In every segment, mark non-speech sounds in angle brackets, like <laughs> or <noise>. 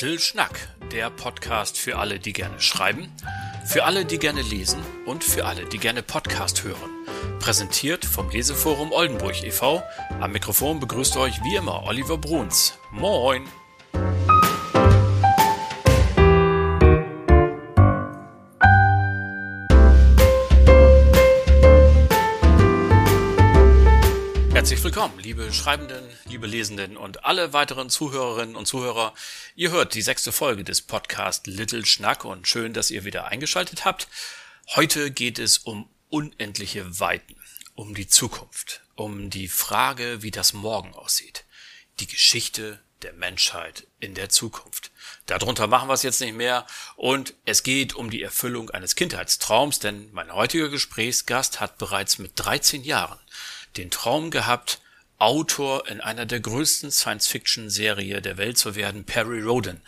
Schnack, der Podcast für alle, die gerne schreiben, für alle, die gerne lesen und für alle, die gerne Podcast hören. Präsentiert vom Leseforum Oldenburg e.V. Am Mikrofon begrüßt euch wie immer Oliver Bruns. Moin! Herzlich willkommen, liebe Schreibenden, liebe Lesenden und alle weiteren Zuhörerinnen und Zuhörer. Ihr hört die sechste Folge des Podcasts Little Schnack und schön, dass ihr wieder eingeschaltet habt. Heute geht es um unendliche Weiten, um die Zukunft, um die Frage, wie das Morgen aussieht, die Geschichte der Menschheit in der Zukunft. Darunter machen wir es jetzt nicht mehr und es geht um die Erfüllung eines Kindheitstraums, denn mein heutiger Gesprächsgast hat bereits mit 13 Jahren den Traum gehabt, Autor in einer der größten Science-Fiction-Serie der Welt zu werden, Perry Roden.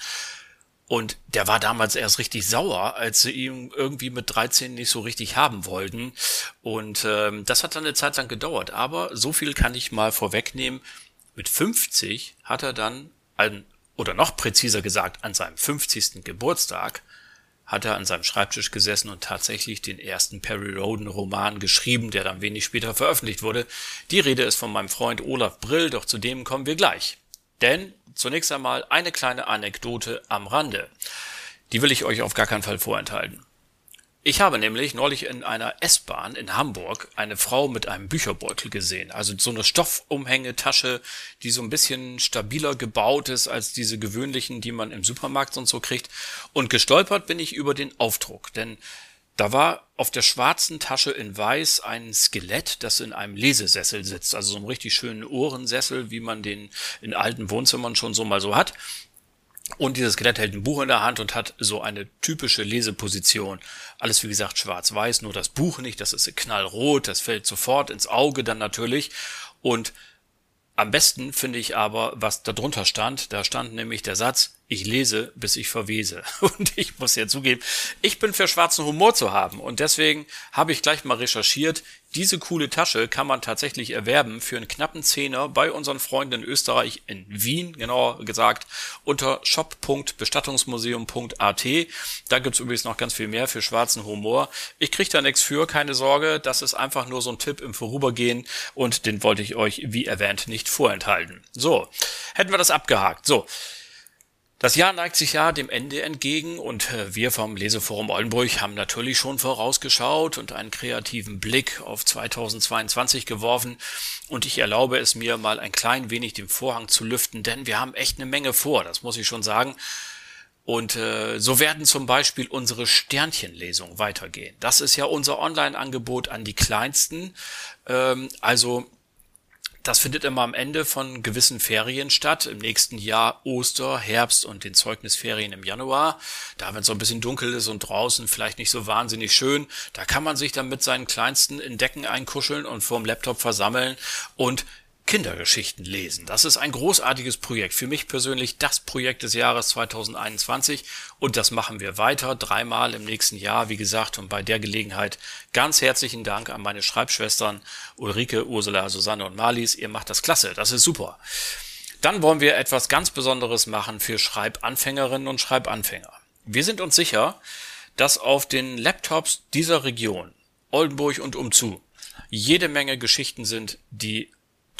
Und der war damals erst richtig sauer, als sie ihn irgendwie mit 13 nicht so richtig haben wollten. Und ähm, das hat dann eine Zeit lang gedauert. Aber so viel kann ich mal vorwegnehmen. Mit 50 hat er dann, ein, oder noch präziser gesagt, an seinem 50. Geburtstag, hat er an seinem Schreibtisch gesessen und tatsächlich den ersten Perry Roden Roman geschrieben, der dann wenig später veröffentlicht wurde. Die Rede ist von meinem Freund Olaf Brill, doch zu dem kommen wir gleich. Denn zunächst einmal eine kleine Anekdote am Rande. Die will ich euch auf gar keinen Fall vorenthalten. Ich habe nämlich neulich in einer S-Bahn in Hamburg eine Frau mit einem Bücherbeutel gesehen. Also so eine Stoffumhängetasche, die so ein bisschen stabiler gebaut ist als diese gewöhnlichen, die man im Supermarkt und so kriegt. Und gestolpert bin ich über den Aufdruck, denn da war auf der schwarzen Tasche in weiß ein Skelett, das in einem Lesesessel sitzt. Also so einen richtig schönen Ohrensessel, wie man den in alten Wohnzimmern schon so mal so hat. Und dieses Skelett hält ein Buch in der Hand und hat so eine typische Leseposition. Alles wie gesagt schwarz-weiß, nur das Buch nicht, das ist knallrot, das fällt sofort ins Auge dann natürlich. Und am besten finde ich aber, was da drunter stand. Da stand nämlich der Satz, ich lese, bis ich verwese. <laughs> Und ich muss ja zugeben, ich bin für schwarzen Humor zu haben. Und deswegen habe ich gleich mal recherchiert, diese coole Tasche kann man tatsächlich erwerben für einen knappen Zehner bei unseren Freunden in Österreich in Wien, genauer gesagt, unter shop.bestattungsmuseum.at. Da gibt's übrigens noch ganz viel mehr für schwarzen Humor. Ich krieg da nichts für, keine Sorge. Das ist einfach nur so ein Tipp im Vorübergehen und den wollte ich euch, wie erwähnt, nicht vorenthalten. So, hätten wir das abgehakt. So. Das Jahr neigt sich ja dem Ende entgegen und äh, wir vom Leseforum Oldenburg haben natürlich schon vorausgeschaut und einen kreativen Blick auf 2022 geworfen und ich erlaube es mir mal ein klein wenig den Vorhang zu lüften, denn wir haben echt eine Menge vor, das muss ich schon sagen. Und äh, so werden zum Beispiel unsere Sternchenlesungen weitergehen. Das ist ja unser Online-Angebot an die Kleinsten. Ähm, also das findet immer am Ende von gewissen Ferien statt. Im nächsten Jahr Oster, Herbst und den Zeugnisferien im Januar. Da, wenn es so ein bisschen dunkel ist und draußen vielleicht nicht so wahnsinnig schön, da kann man sich dann mit seinen Kleinsten in Decken einkuscheln und vorm Laptop versammeln und Kindergeschichten lesen. Das ist ein großartiges Projekt. Für mich persönlich das Projekt des Jahres 2021 und das machen wir weiter, dreimal im nächsten Jahr, wie gesagt. Und bei der Gelegenheit ganz herzlichen Dank an meine Schreibschwestern Ulrike, Ursula, Susanne und Marlies. Ihr macht das klasse, das ist super. Dann wollen wir etwas ganz Besonderes machen für Schreibanfängerinnen und Schreibanfänger. Wir sind uns sicher, dass auf den Laptops dieser Region, Oldenburg und umzu, jede Menge Geschichten sind, die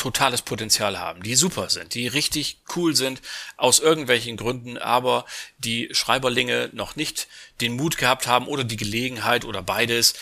totales Potenzial haben, die super sind, die richtig cool sind, aus irgendwelchen Gründen, aber die Schreiberlinge noch nicht den Mut gehabt haben oder die Gelegenheit oder beides,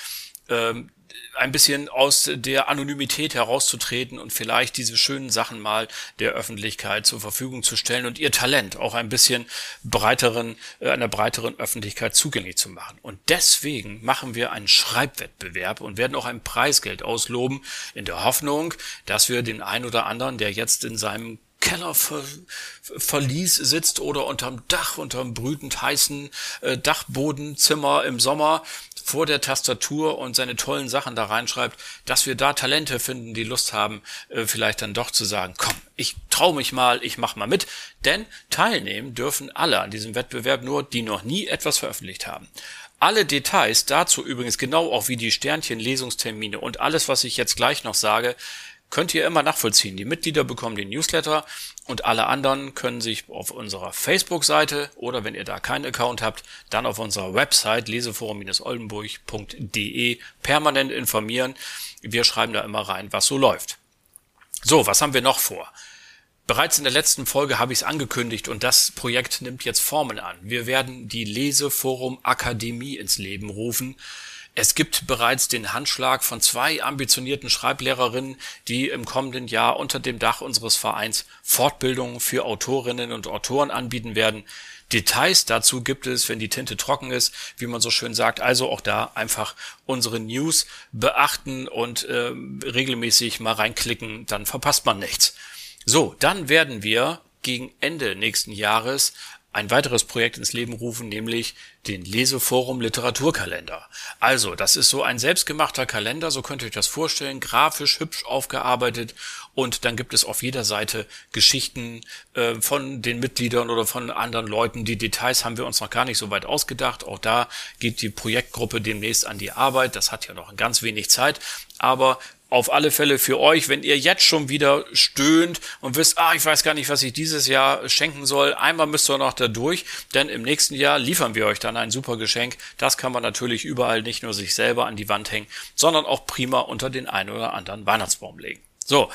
ähm, ein bisschen aus der Anonymität herauszutreten und vielleicht diese schönen Sachen mal der Öffentlichkeit zur Verfügung zu stellen und ihr Talent auch ein bisschen breiteren, äh, einer breiteren Öffentlichkeit zugänglich zu machen. Und deswegen machen wir einen Schreibwettbewerb und werden auch ein Preisgeld ausloben in der Hoffnung, dass wir den einen oder anderen, der jetzt in seinem Kellerverlies sitzt oder unterm Dach, unterm brütend heißen äh, Dachbodenzimmer im Sommer vor der Tastatur und seine tollen Sachen da reinschreibt, dass wir da Talente finden, die Lust haben, äh, vielleicht dann doch zu sagen, komm, ich trau mich mal, ich mach mal mit, denn teilnehmen dürfen alle an diesem Wettbewerb nur, die noch nie etwas veröffentlicht haben. Alle Details dazu übrigens genau auch wie die Sternchen Lesungstermine und alles, was ich jetzt gleich noch sage, könnt ihr immer nachvollziehen. Die Mitglieder bekommen den Newsletter und alle anderen können sich auf unserer Facebook-Seite oder wenn ihr da keinen Account habt, dann auf unserer Website leseforum-oldenburg.de permanent informieren. Wir schreiben da immer rein, was so läuft. So, was haben wir noch vor? Bereits in der letzten Folge habe ich es angekündigt und das Projekt nimmt jetzt Formen an. Wir werden die Leseforum Akademie ins Leben rufen. Es gibt bereits den Handschlag von zwei ambitionierten Schreiblehrerinnen, die im kommenden Jahr unter dem Dach unseres Vereins Fortbildungen für Autorinnen und Autoren anbieten werden. Details dazu gibt es, wenn die Tinte trocken ist, wie man so schön sagt. Also auch da einfach unsere News beachten und äh, regelmäßig mal reinklicken, dann verpasst man nichts. So, dann werden wir gegen Ende nächsten Jahres ein weiteres Projekt ins Leben rufen, nämlich den Leseforum Literaturkalender. Also, das ist so ein selbstgemachter Kalender, so könnt ihr euch das vorstellen, grafisch hübsch aufgearbeitet und dann gibt es auf jeder Seite Geschichten äh, von den Mitgliedern oder von anderen Leuten. Die Details haben wir uns noch gar nicht so weit ausgedacht. Auch da geht die Projektgruppe demnächst an die Arbeit. Das hat ja noch ganz wenig Zeit, aber auf alle Fälle für euch, wenn ihr jetzt schon wieder stöhnt und wisst, ah, ich weiß gar nicht, was ich dieses Jahr schenken soll, einmal müsst ihr noch da durch, denn im nächsten Jahr liefern wir euch dann ein super Geschenk. Das kann man natürlich überall nicht nur sich selber an die Wand hängen, sondern auch prima unter den einen oder anderen Weihnachtsbaum legen. So,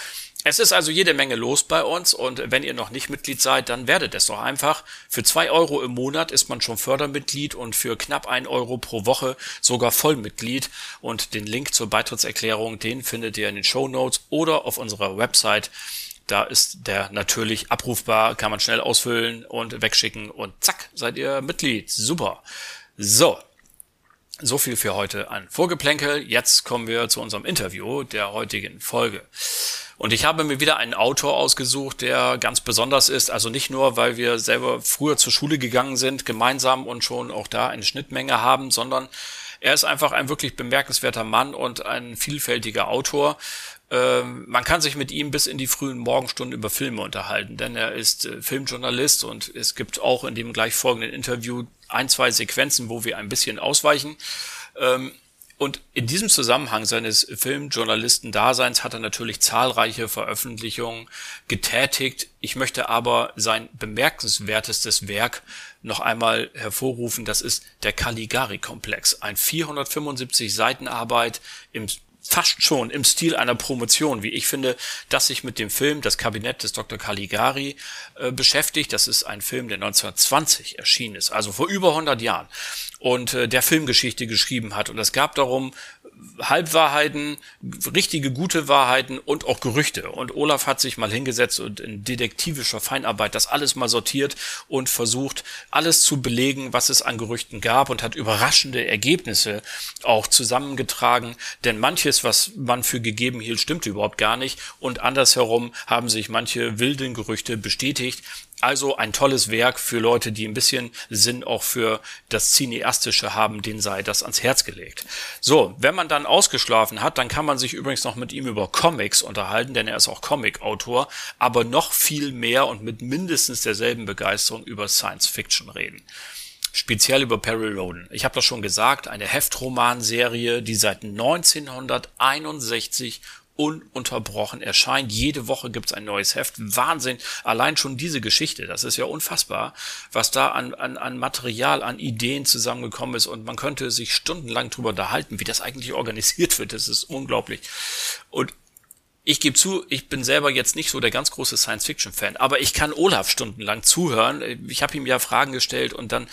es ist also jede Menge los bei uns und wenn ihr noch nicht Mitglied seid, dann werdet es doch einfach. Für zwei Euro im Monat ist man schon Fördermitglied und für knapp ein Euro pro Woche sogar Vollmitglied. Und den Link zur Beitrittserklärung, den findet ihr in den Show Notes oder auf unserer Website. Da ist der natürlich abrufbar, kann man schnell ausfüllen und wegschicken und zack, seid ihr Mitglied. Super. So. So viel für heute an Vorgeplänkel. Jetzt kommen wir zu unserem Interview der heutigen Folge. Und ich habe mir wieder einen Autor ausgesucht, der ganz besonders ist. Also nicht nur, weil wir selber früher zur Schule gegangen sind, gemeinsam und schon auch da eine Schnittmenge haben, sondern er ist einfach ein wirklich bemerkenswerter Mann und ein vielfältiger Autor. Ähm, man kann sich mit ihm bis in die frühen Morgenstunden über Filme unterhalten, denn er ist äh, Filmjournalist und es gibt auch in dem gleich folgenden Interview ein, zwei Sequenzen, wo wir ein bisschen ausweichen. Ähm, und in diesem Zusammenhang seines Filmjournalisten-Daseins hat er natürlich zahlreiche Veröffentlichungen getätigt. Ich möchte aber sein bemerkenswertestes Werk noch einmal hervorrufen. Das ist der Caligari-Komplex. Ein 475 Seiten Arbeit im fast schon im Stil einer Promotion, wie ich finde, dass sich mit dem Film Das Kabinett des Dr. Caligari äh, beschäftigt. Das ist ein Film, der 1920 erschienen ist, also vor über 100 Jahren und äh, der Filmgeschichte geschrieben hat. Und es gab darum Halbwahrheiten, richtige gute Wahrheiten und auch Gerüchte. Und Olaf hat sich mal hingesetzt und in detektivischer Feinarbeit das alles mal sortiert und versucht, alles zu belegen, was es an Gerüchten gab und hat überraschende Ergebnisse auch zusammengetragen. Denn manches, was man für gegeben hielt, stimmte überhaupt gar nicht. Und andersherum haben sich manche wilden Gerüchte bestätigt. Also ein tolles Werk für Leute, die ein bisschen Sinn auch für das Cineastische haben, den sei das ans Herz gelegt. So, wenn man dann ausgeschlafen hat, dann kann man sich übrigens noch mit ihm über Comics unterhalten, denn er ist auch Comic-Autor, aber noch viel mehr und mit mindestens derselben Begeisterung über Science Fiction reden speziell über Perry Roden. Ich habe das schon gesagt, eine Heftromanserie, die seit 1961 ununterbrochen erscheint. Jede Woche gibt's ein neues Heft. Wahnsinn. Allein schon diese Geschichte, das ist ja unfassbar, was da an, an, an Material, an Ideen zusammengekommen ist. Und man könnte sich stundenlang drüber unterhalten, wie das eigentlich organisiert wird. Das ist unglaublich. Und ich gebe zu, ich bin selber jetzt nicht so der ganz große Science-Fiction-Fan, aber ich kann Olaf stundenlang zuhören. Ich habe ihm ja Fragen gestellt und dann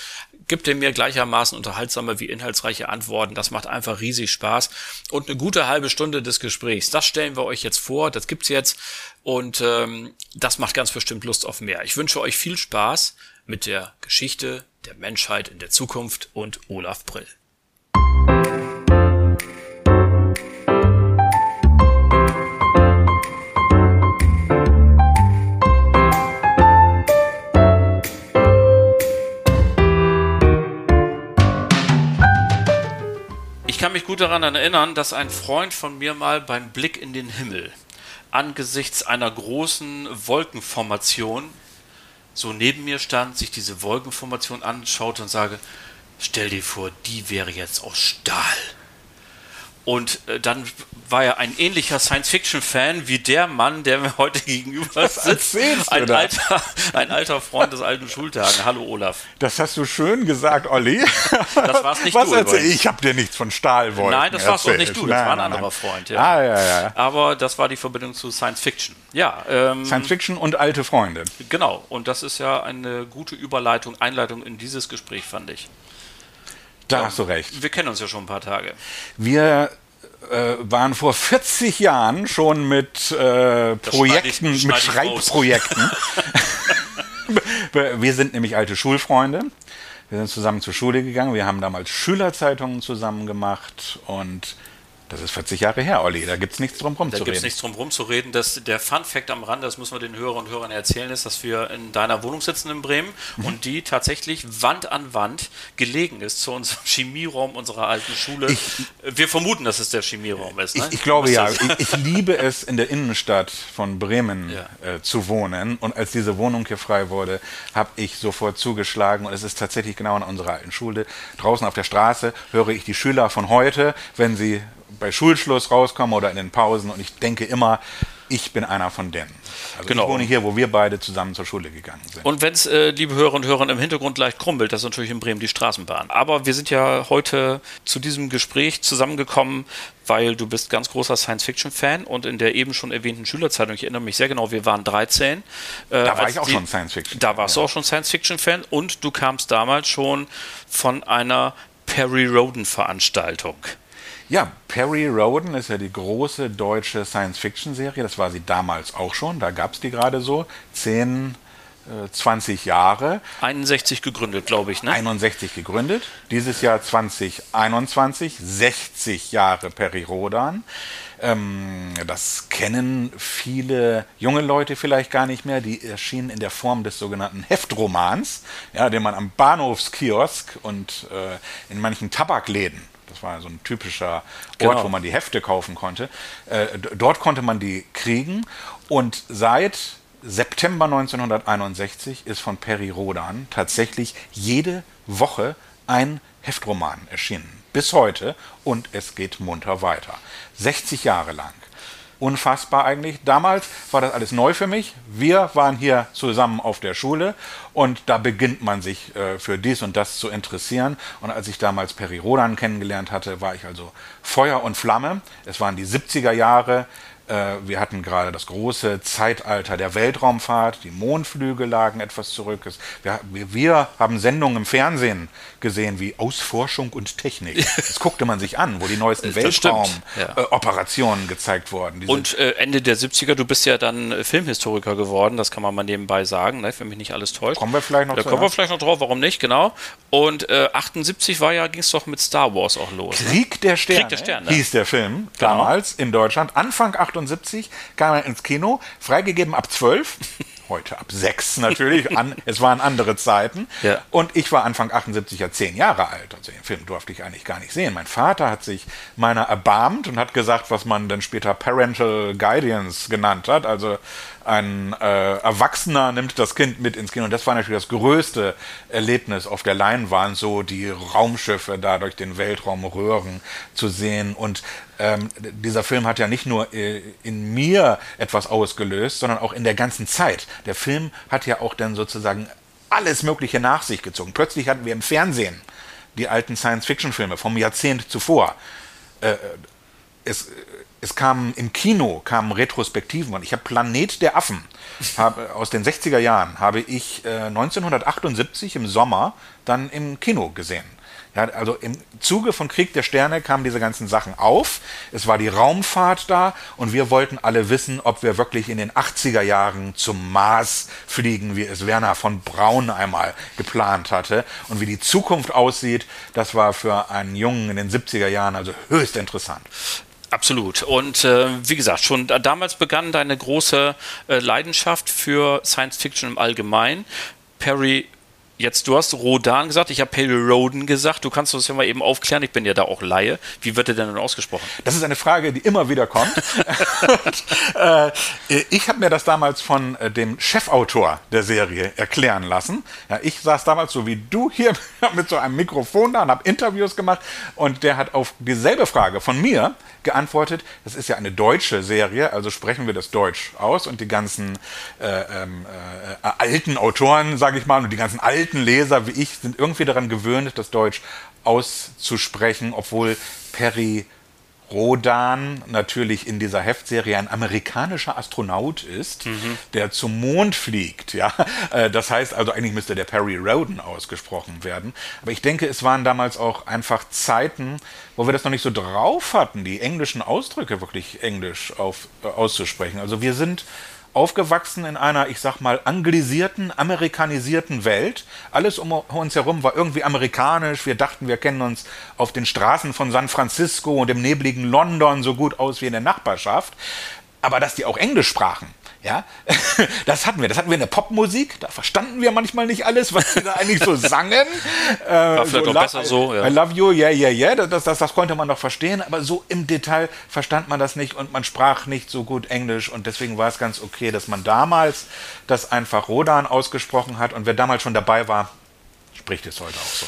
gibt er mir gleichermaßen unterhaltsame wie inhaltsreiche Antworten. Das macht einfach riesig Spaß. Und eine gute halbe Stunde des Gesprächs, das stellen wir euch jetzt vor, das gibt's jetzt und ähm, das macht ganz bestimmt Lust auf mehr. Ich wünsche euch viel Spaß mit der Geschichte der Menschheit in der Zukunft und Olaf Brill. Kann mich gut daran erinnern, dass ein Freund von mir mal beim Blick in den Himmel angesichts einer großen Wolkenformation so neben mir stand, sich diese Wolkenformation anschaute und sage, stell dir vor, die wäre jetzt aus Stahl. Und äh, dann war er ein ähnlicher Science-Fiction-Fan wie der Mann, der mir heute <laughs> gegenüber sitzt. Ein alter, ein alter Freund des alten Schultagen. Hallo Olaf. Das hast du schön gesagt, Olli. Das war's nicht Was du. erzähl, ich habe dir nichts von Stahlwolken Nein, das warst doch nicht du. Das nein, war ein nein, anderer nein. Freund. Ja. Ah, ja, ja. Aber das war die Verbindung zu Science-Fiction. Ja, ähm, Science Fiction und alte Freunde. genau. Und das ist ja eine gute Überleitung, Einleitung in dieses Gespräch, fand ich. Da hast du recht. Wir kennen uns ja schon ein paar Tage. Wir äh, waren vor 40 Jahren schon mit äh, Projekten, ich- mit. Schreibprojekten. <laughs> wir sind nämlich alte Schulfreunde. Wir sind zusammen zur Schule gegangen. Wir haben damals Schülerzeitungen zusammen gemacht und das ist 40 Jahre her, Olli. Da gibt es nichts drum Da gibt es nichts drum rumzureden. Das, der Fun-Fact am Rand, das müssen wir den Hörern und Hörern erzählen, ist, dass wir in deiner Wohnung sitzen in Bremen Mhm. und die tatsächlich Wand an Wand gelegen ist zu unserem <laughs> Chemieraum unserer alten Schule. wir vermuten, dass es der Chemieraum ist. Ne? Ich, ich glaube ja. Ich, ich liebe es, in der Innenstadt von Bremen Ja. äh, zu wohnen. Und als diese Wohnung hier frei wurde, habe ich sofort zugeschlagen. Und es ist tatsächlich genau in unserer alten Schule. Draußen auf der Straße höre ich die Schüler von heute, wenn sie bei Schulschluss rauskommen oder in den Pausen. Und ich denke immer, ich bin einer von denen. Also Genau. ich wohne hier, wo wir beide zusammen zur Schule gegangen sind. Und wenn es, äh, liebe Hörer und Hörer, im Hintergrund leicht krummelt, das ist natürlich in Bremen die Straßenbahn. Aber wir sind ja heute zu diesem Gespräch zusammengekommen, weil du bist ganz großer Science-Fiction-Fan und in der eben schon erwähnten Schülerzeitung, ich erinnere mich sehr genau, wir waren 13. Äh, da war ich auch die- schon Science Fiction. Da warst du auch schon Science-Fiction-Fan und du kamst damals schon von einer Perry Roden-Veranstaltung. Ja, Perry Roden ist ja die große deutsche Science-Fiction-Serie. Das war sie damals auch schon. Da gab es die gerade so. 10, äh, 20 Jahre. 61 gegründet, glaube ich, ne? 61 gegründet. Dieses Jahr 2021, 60 Jahre Perry Rodan. Ähm, das kennen viele junge Leute vielleicht gar nicht mehr. Die erschienen in der Form des sogenannten Heftromans, ja, den man am Bahnhofskiosk und äh, in manchen Tabakläden das war so ein typischer Ort, Genau. wo man die Hefte kaufen konnte. Äh, dort konnte man die kriegen. Und seit September 1961 ist von Perry Rodan tatsächlich jede Woche ein Heftroman erschienen. Bis heute. Und es geht munter weiter. 60 Jahre lang. Unfassbar eigentlich. Damals war das alles neu für mich. Wir waren hier zusammen auf der Schule und da beginnt man sich äh, für dies und das zu interessieren. Und als ich damals Peri Rodan kennengelernt hatte, war ich also Feuer und Flamme. Es waren die 70er Jahre. Äh, wir hatten gerade das große Zeitalter der Weltraumfahrt. Die Mondflüge lagen etwas zurück. Wir, haben Sendungen im Fernsehen gesehen wie Ausforschung und Technik. <laughs> Das guckte man sich an, wo die neuesten Weltraumoperationen ja. äh, gezeigt wurden. Diese Und äh, Ende der 70er, du bist ja dann äh, Filmhistoriker geworden, das kann man mal nebenbei sagen, ne, wenn mich nicht alles täuscht. Kommen wir vielleicht noch Da kommen wir vielleicht noch drauf, warum nicht, genau. Und äh, 78 war ja, ging es doch mit Star Wars auch los. ne? Krieg der Sterne, Krieg der Sterne. hieß der Film Genau. damals in Deutschland. Anfang 78 kam er ins Kino, freigegeben ab 12. <laughs> Heute ab 6 natürlich. An, es waren andere Zeiten. Ja. Und ich war Anfang 78 ja 10 Jahre alt. Also den Film durfte ich eigentlich gar nicht sehen. Mein Vater hat sich meiner erbarmt und hat gesagt, was man dann später Parental Guidance genannt hat. Also ein äh, Erwachsener nimmt das Kind mit ins Kino. Und das war natürlich das größte Erlebnis auf der Leinwand, so die Raumschiffe da durch den Weltraum röhren zu sehen. Und ähm, dieser Film hat ja nicht nur äh, in mir etwas ausgelöst, sondern auch in der ganzen Zeit. Der Film hat ja auch dann sozusagen alles Mögliche nach sich gezogen. Plötzlich hatten wir im Fernsehen die alten Science-Fiction-Filme vom Jahrzehnt zuvor. Äh, es, es kamen im Kino kamen Retrospektiven und ich habe Planet der Affen habe, aus den 60er Jahren habe ich äh, 1978 im Sommer dann im Kino gesehen. Ja, also im Zuge von Krieg der Sterne kamen diese ganzen Sachen auf. Es war die Raumfahrt da und wir wollten alle wissen, ob wir wirklich in den 80er Jahren zum Mars fliegen, wie es Werner von Braun einmal geplant hatte. Und wie die Zukunft aussieht, das war für einen Jungen in den 70er Jahren also höchst interessant. Absolut. Und äh, wie gesagt, schon da, damals begann deine große äh, Leidenschaft für Science Fiction im Allgemeinen. Perry Jetzt, du hast Rodan gesagt, ich habe Perry Roden gesagt. Du kannst uns ja mal eben aufklären, ich bin ja da auch Laie. Wie wird der denn ausgesprochen? Das ist eine Frage, die immer wieder kommt. <laughs> <laughs> Und, äh, ich habe mir das damals von äh, dem Chefautor der Serie erklären lassen. Ja, ich saß damals so wie du hier <laughs> mit so einem Mikrofon da und habe Interviews gemacht und der hat auf dieselbe Frage von mir geantwortet, das ist ja eine deutsche Serie, also sprechen wir das Deutsch aus und die ganzen äh, ähm, äh, alten Autoren, sage ich mal, und die ganzen alten Leser wie ich sind irgendwie daran gewöhnt, das Deutsch auszusprechen, obwohl Perry Rodan natürlich in dieser Heftserie ein amerikanischer Astronaut ist, mhm. der zum Mond fliegt. Ja, äh, das heißt also eigentlich müsste der Perry Roden ausgesprochen werden. Aber ich denke, es waren damals auch einfach Zeiten, wo wir das noch nicht so drauf hatten, die englischen Ausdrücke wirklich englisch auf, äh, auszusprechen. Also wir sind aufgewachsen in einer, ich sag mal, anglisierten, amerikanisierten Welt. Alles um uns herum war irgendwie amerikanisch. Wir dachten, wir kennen uns auf den Straßen von San Francisco und im nebligen London so gut aus wie in der Nachbarschaft. Aber dass die auch Englisch sprachen, ja, <laughs> das hatten wir. Das hatten wir in der Popmusik. Da verstanden wir manchmal nicht alles, was sie da eigentlich so sangen. <laughs> War vielleicht so, auch besser so. Ja. I love you, yeah, yeah, yeah. Das, das, das konnte man noch verstehen. Aber so im Detail verstand man das nicht und man sprach nicht so gut Englisch. Und deswegen war es ganz okay, dass man damals das einfach Rodan ausgesprochen hat. Und wer damals schon dabei war, spricht es heute auch so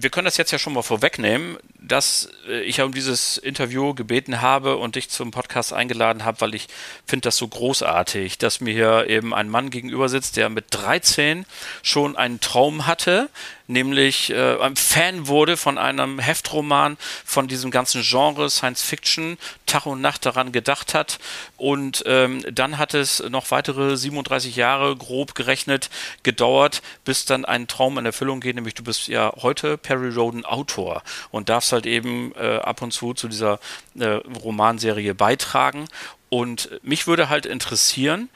wir können das jetzt ja schon mal vorwegnehmen, dass äh, ich um dieses Interview gebeten habe und dich zum Podcast eingeladen habe, weil ich finde das so großartig, dass mir hier eben ein Mann gegenüber sitzt, der mit 13 schon einen Traum hatte, nämlich äh, Fan wurde von einem Heftroman von diesem ganzen Genre Science Fiction, Tag und Nacht daran gedacht hat. Und ähm, dann hat es noch weitere 37 Jahre grob gerechnet gedauert, bis dann ein Traum in Erfüllung geht, nämlich du bist ja heute Perry Roden Autor und darfst halt eben äh, ab und zu zu dieser äh, Romanserie beitragen. Und mich würde halt interessieren,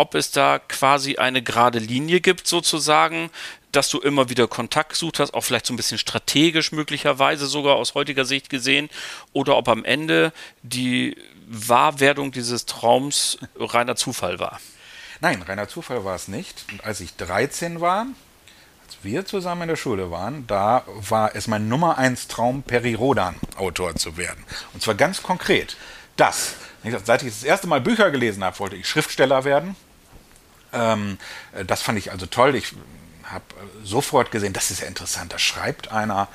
ob es da quasi eine gerade Linie gibt, sozusagen, dass du immer wieder Kontakt gesucht hast, auch vielleicht so ein bisschen strategisch möglicherweise sogar aus heutiger Sicht gesehen, oder ob am Ende die Wahrwerdung dieses Traums reiner Zufall war. Nein, reiner Zufall war es nicht. Und als ich 13 war, als wir zusammen in der Schule waren, da war es mein Nummer 1 Traum, Peri Rodan Autor zu werden. Und zwar ganz konkret. Das, seit ich das erste Mal Bücher gelesen habe, wollte ich Schriftsteller werden. Ähm, das fand ich also toll. Ich habe äh, sofort gesehen, das ist ja interessant. Da schreibt einer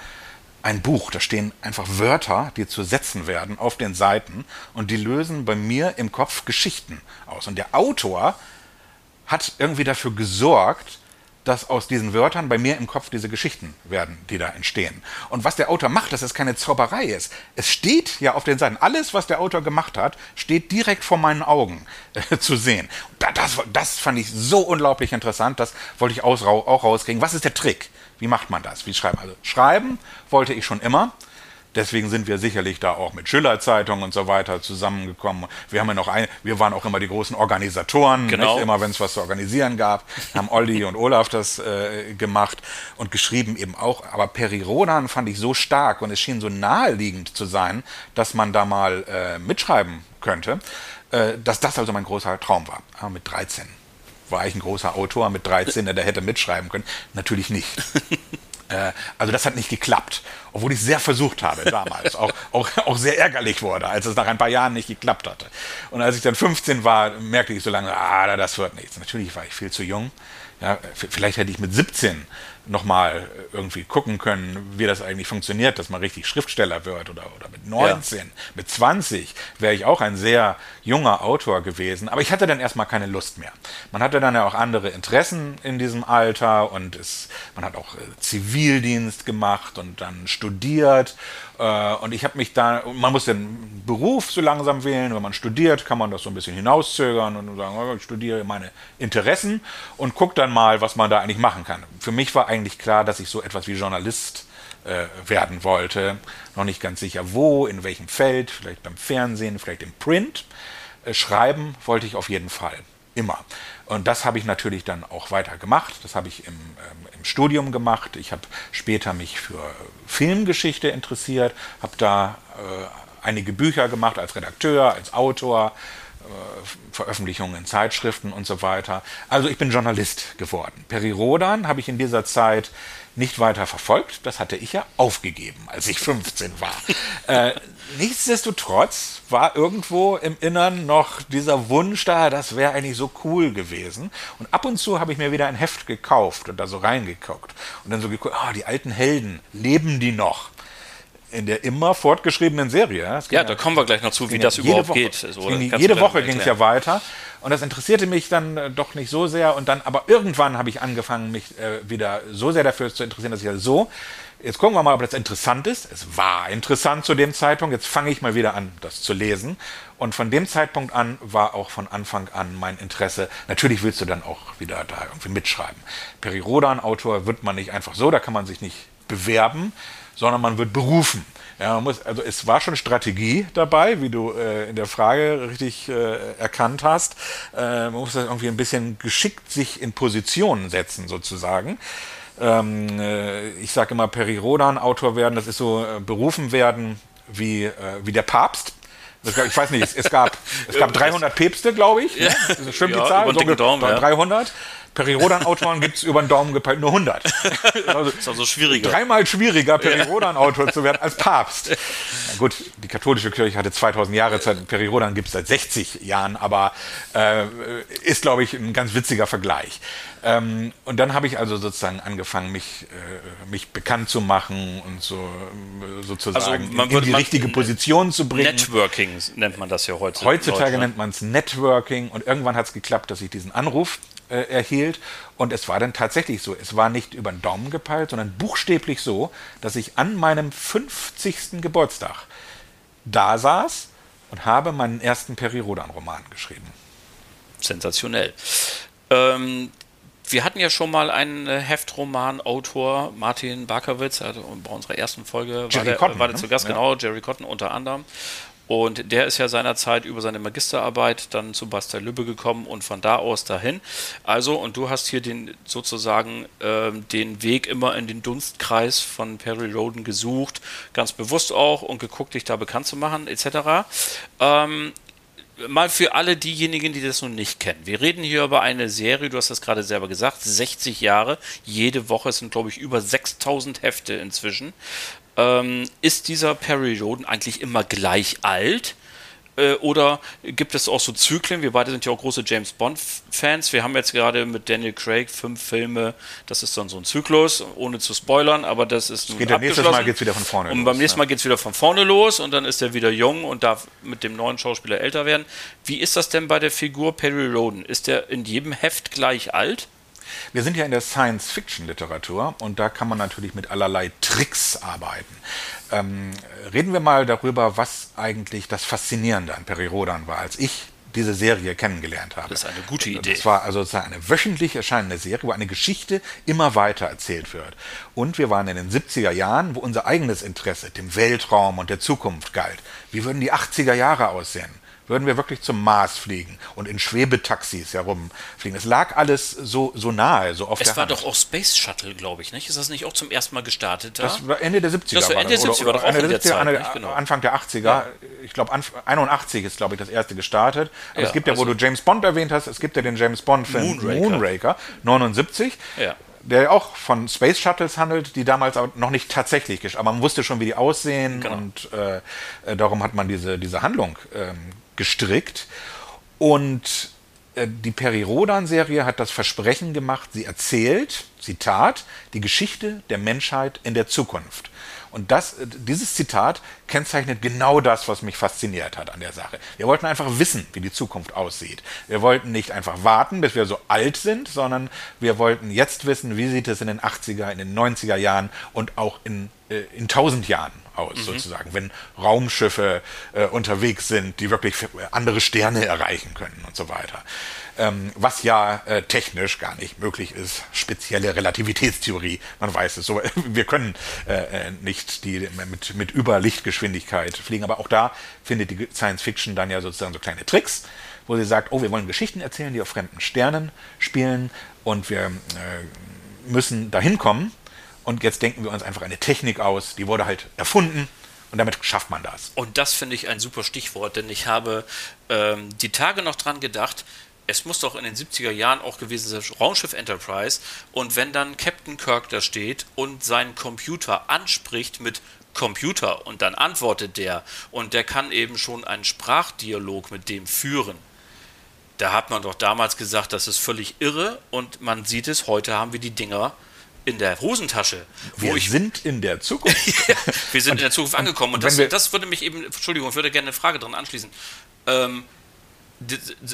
ein Buch, da stehen einfach Wörter, die zu Sätzen werden auf den Seiten und die lösen bei mir im Kopf Geschichten aus. Und der Autor hat irgendwie dafür gesorgt, dass aus diesen Wörtern bei mir im Kopf diese Geschichten werden, die da entstehen. Und was der Autor macht, dass es keine Zauberei ist. Es steht ja auf den Seiten, alles, was der Autor gemacht hat, steht direkt vor meinen Augen äh, zu sehen. Das, das fand ich so unglaublich interessant, das wollte ich auch rauskriegen. Was ist der Trick? Wie macht man das? Wie schreiben? Also schreiben wollte ich schon immer. Deswegen sind wir sicherlich da auch mit Schiller-Zeitung und so weiter zusammengekommen. Wir haben ja noch ein, wir waren auch immer die großen Organisatoren, genau. nicht? immer wenn es was zu organisieren gab, haben Olli und Olaf das äh, gemacht und geschrieben eben auch. Aber Peri Rodan fand ich so stark und es schien so naheliegend zu sein, dass man da mal äh, mitschreiben könnte, äh, dass das also mein großer Traum war. Aber mit 13 war ich ein großer Autor mit 13, der hätte mitschreiben können. Natürlich nicht. <laughs> Äh, also das hat nicht geklappt, obwohl ich sehr versucht habe damals, <laughs> auch, auch, auch sehr ärgerlich wurde, als es nach ein paar Jahren nicht geklappt hatte. Und als ich dann 15 war, merkte ich so lange, ah, das wird nichts. Natürlich war ich viel zu jung. Ja, vielleicht hätte ich mit 17 nochmal irgendwie gucken können, wie das eigentlich funktioniert, dass man richtig Schriftsteller wird oder, oder mit 19, ja. mit 20 wäre ich auch ein sehr junger Autor gewesen, aber ich hatte dann erstmal keine Lust mehr. Man hatte dann ja auch andere Interessen in diesem Alter und es, man hat auch äh, Zivildienst gemacht und dann studiert und ich habe mich da, man muss den Beruf so langsam wählen, wenn man studiert, kann man das so ein bisschen hinauszögern und sagen, oh, ich studiere meine Interessen und gucke dann mal, was man da eigentlich machen kann. Für mich war eigentlich klar, dass ich so etwas wie Journalist äh, werden wollte. Noch nicht ganz sicher wo, in welchem Feld, vielleicht beim Fernsehen, vielleicht im Print. Äh, schreiben wollte ich auf jeden Fall. Immer. Und das habe ich natürlich dann auch weiter gemacht. Das habe ich im, ähm, Studium gemacht. Ich habe später mich für Filmgeschichte interessiert, habe da äh, einige Bücher gemacht als Redakteur, als Autor, Veröffentlichungen in Zeitschriften und so weiter. Also ich bin Journalist geworden. Peri Rodan habe ich in dieser Zeit nicht weiter verfolgt. Das hatte ich ja aufgegeben, als ich 15 war. <laughs> äh, nichtsdestotrotz war irgendwo im Innern noch dieser Wunsch da, das wäre eigentlich so cool gewesen. Und ab und zu habe ich mir wieder ein Heft gekauft und da so reingeguckt. Und dann so geguckt, ah, die alten Helden, leben die noch? In der immer fortgeschriebenen Serie. Ja, ja da kommen wir gleich noch zu, wie das überhaupt Woche, geht. So, jede Woche ging es ja weiter. Und das interessierte mich dann äh, doch nicht so sehr. Und dann, aber irgendwann habe ich angefangen, mich äh, wieder so sehr dafür zu interessieren, dass ich halt so, jetzt gucken wir mal, ob das interessant ist. Es war interessant zu dem Zeitpunkt. Jetzt fange ich mal wieder an, das zu lesen. Und von dem Zeitpunkt an war auch von Anfang an mein Interesse. Natürlich willst du dann auch wieder da irgendwie mitschreiben. Peri Rodan, Autor, wird man nicht einfach so, da kann man sich nicht bewerben, sondern man wird berufen. Ja, man muss, also es war schon Strategie dabei, wie du äh, in der Frage richtig äh, erkannt hast. Äh, man muss das irgendwie ein bisschen geschickt sich in Positionen setzen, sozusagen. Ähm, äh, ich sage immer, Peri Rodan Autor werden, das ist so äh, berufen werden wie, äh, wie der Papst. Ich weiß nicht, es, gab, es gab <laughs> 300 Päpste, glaube ich. Ne? Das stimmt ja, die Zahl. So Daumen, 300. Peri-Rodan-Autoren gibt es über den Daumen gepeilt nur 100. Also ist also schwieriger. Dreimal schwieriger, Peri-Rodan-Autor zu werden als Papst. Na gut, die katholische Kirche hatte 2000 Jahre Zeit, Peri-Rodan gibt es seit 60 Jahren, aber äh, ist, glaube ich, ein ganz witziger Vergleich. Ähm, und dann habe ich also sozusagen angefangen, mich, äh, mich bekannt zu machen und so sozusagen also in, in die richtige Position zu bringen. Networking nennt man das ja heutzutage. Heutzutage nennt man es Networking und irgendwann hat es geklappt, dass ich diesen Anruf äh, erhielt. Und es war dann tatsächlich so. Es war nicht über den Daumen gepeilt, sondern buchstäblich so, dass ich an meinem 50. Geburtstag da saß und habe meinen ersten Peri-Rodan-Roman geschrieben. Sensationell. Ähm, wir hatten ja schon mal einen äh, Heftroman-Autor, Martin Barkowitz, also bei unserer ersten Folge Jerry war der, Cotton, war der ne? zu Gast, ja. genau, Jerry Cotton unter anderem. Und der ist ja seinerzeit über seine Magisterarbeit dann zu Bastel Lübbe gekommen und von da aus dahin. Also, und du hast hier den sozusagen äh, den Weg immer in den Dunstkreis von Perry Roden gesucht, ganz bewusst auch und geguckt, dich da bekannt zu machen, etc. Ähm, mal für alle diejenigen, die das noch nicht kennen. Wir reden hier über eine Serie, du hast das gerade selber gesagt, 60 Jahre. Jede Woche sind, glaube ich, über 6000 Hefte inzwischen. Ähm, ist dieser Perry Roden eigentlich immer gleich alt? Äh, oder gibt es auch so Zyklen? Wir beide sind ja auch große James Bond-Fans. Wir haben jetzt gerade mit Daniel Craig fünf Filme. Das ist dann so ein Zyklus, ohne zu spoilern, aber das ist nun geht Nächstes Mal geht es wieder von vorne Und los, beim nächsten Mal geht es wieder von vorne los und dann ist er wieder jung und darf mit dem neuen Schauspieler älter werden. Wie ist das denn bei der Figur Perry Roden? Ist er in jedem Heft gleich alt? Wir sind ja in der Science-Fiction-Literatur und da kann man natürlich mit allerlei Tricks arbeiten. Ähm, reden wir mal darüber, was eigentlich das Faszinierende an Peri Rodan war, als ich diese Serie kennengelernt habe. Das ist eine gute Idee. Das war also eine wöchentlich erscheinende Serie, wo eine Geschichte immer weiter erzählt wird. Und wir waren in den 70er Jahren, wo unser eigenes Interesse dem Weltraum und der Zukunft galt. Wie würden die 80er Jahre aussehen? Würden wir wirklich zum Mars fliegen und in Schwebetaxis herumfliegen. Es lag alles so, so nahe, so oft. Es war Hand. doch auch Space Shuttle, glaube ich, nicht? Ist das nicht auch zum ersten Mal gestartet? Da? Das war Ende der 70er. Das war Ende der 70er, war doch auch Ende der 70er, Zeit, nicht? Genau. Anfang der 80er. Ja. Ich glaube, 81 ist, glaube ich, das erste gestartet. Aber ja, es gibt ja, also wo du James Bond erwähnt hast, es gibt ja den James Bond-Film Moonraker. Moonraker, 79. Ja der auch von Space Shuttles handelt, die damals aber noch nicht tatsächlich, aber man wusste schon, wie die aussehen genau. und äh, äh, darum hat man diese, diese Handlung ähm, gestrickt. Und äh, die Peri-Rodan-Serie hat das Versprechen gemacht, sie erzählt, Zitat, die Geschichte der Menschheit in der Zukunft. Und das, äh, dieses Zitat kennzeichnet genau das, was mich fasziniert hat an der Sache. Wir wollten einfach wissen, wie die Zukunft aussieht. Wir wollten nicht einfach warten, bis wir so alt sind, sondern wir wollten jetzt wissen, wie sieht es in den 80er, in den 90er Jahren und auch in, äh, in 1000 Jahren aus, mhm. sozusagen, wenn Raumschiffe äh, unterwegs sind, die wirklich andere Sterne erreichen können und so weiter. Ähm, was ja äh, technisch gar nicht möglich ist. Spezielle Relativitätstheorie, man weiß es so. <laughs> Wir können äh, äh, nicht die mit, mit Überlichtgeschwindigkeit fliegen, aber auch da findet die Science Fiction dann ja sozusagen so kleine Tricks, wo sie sagt, oh, wir wollen Geschichten erzählen, die auf fremden Sternen spielen und wir äh, müssen dahin kommen und jetzt denken wir uns einfach eine Technik aus, die wurde halt erfunden Und damit schafft man das. Und das finde ich ein super Stichwort, denn ich habe ähm, die Tage noch dran gedacht, es muss doch in den 70er Jahren auch gewesen sein, Raumschiff Enterprise. Und wenn dann Captain Kirk da steht und seinen Computer anspricht mit Computer und dann antwortet der und der kann eben schon einen Sprachdialog mit dem führen. Da hat man doch damals gesagt, das ist völlig irre und man sieht es, heute haben wir die Dinger in der Hosentasche. wir ich, sind in der Zukunft. <laughs> wir sind und, in der Zukunft angekommen und das, das, würde mich eben, Entschuldigung, ich würde gerne eine Frage dran anschließen. Ähm,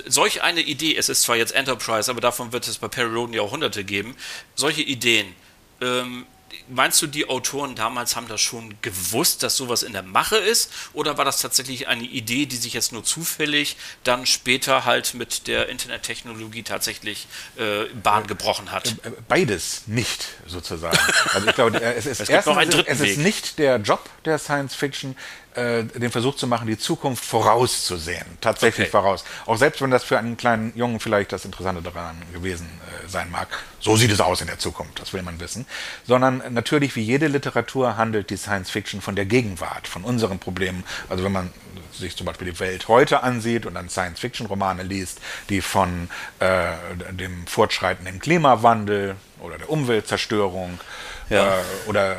solch eine Idee, es ist zwar jetzt Enterprise, aber davon wird es bei Perry Roden Jahrhunderte geben, solche Ideen, ähm, meinst du, die Autoren damals haben das schon gewusst, dass sowas in der Mache ist? Oder war das tatsächlich eine Idee, die sich jetzt nur zufällig dann später halt mit der Internettechnologie tatsächlich äh, Bahn gebrochen hat? Äh, beides nicht, sozusagen. Also ich glaube, es ist, <laughs> es erstens, es ist nicht der Job der Science Fiction, äh, den Versuch zu machen, die Zukunft vorauszusehen, tatsächlich okay. voraus. Auch selbst wenn das für einen kleinen Jungen vielleicht das Interessante daran gewesen äh, sein mag. So sieht es aus in der Zukunft, das will man wissen. Sondern natürlich, wie jede Literatur, handelt die Science Fiction von der Gegenwart, von unseren Problemen. Also wenn man sich zum Beispiel die Welt heute ansieht und dann Science-Fiction-Romane liest, die von äh, dem fortschreitenden Klimawandel oder der Umweltzerstörung ja. äh, oder äh,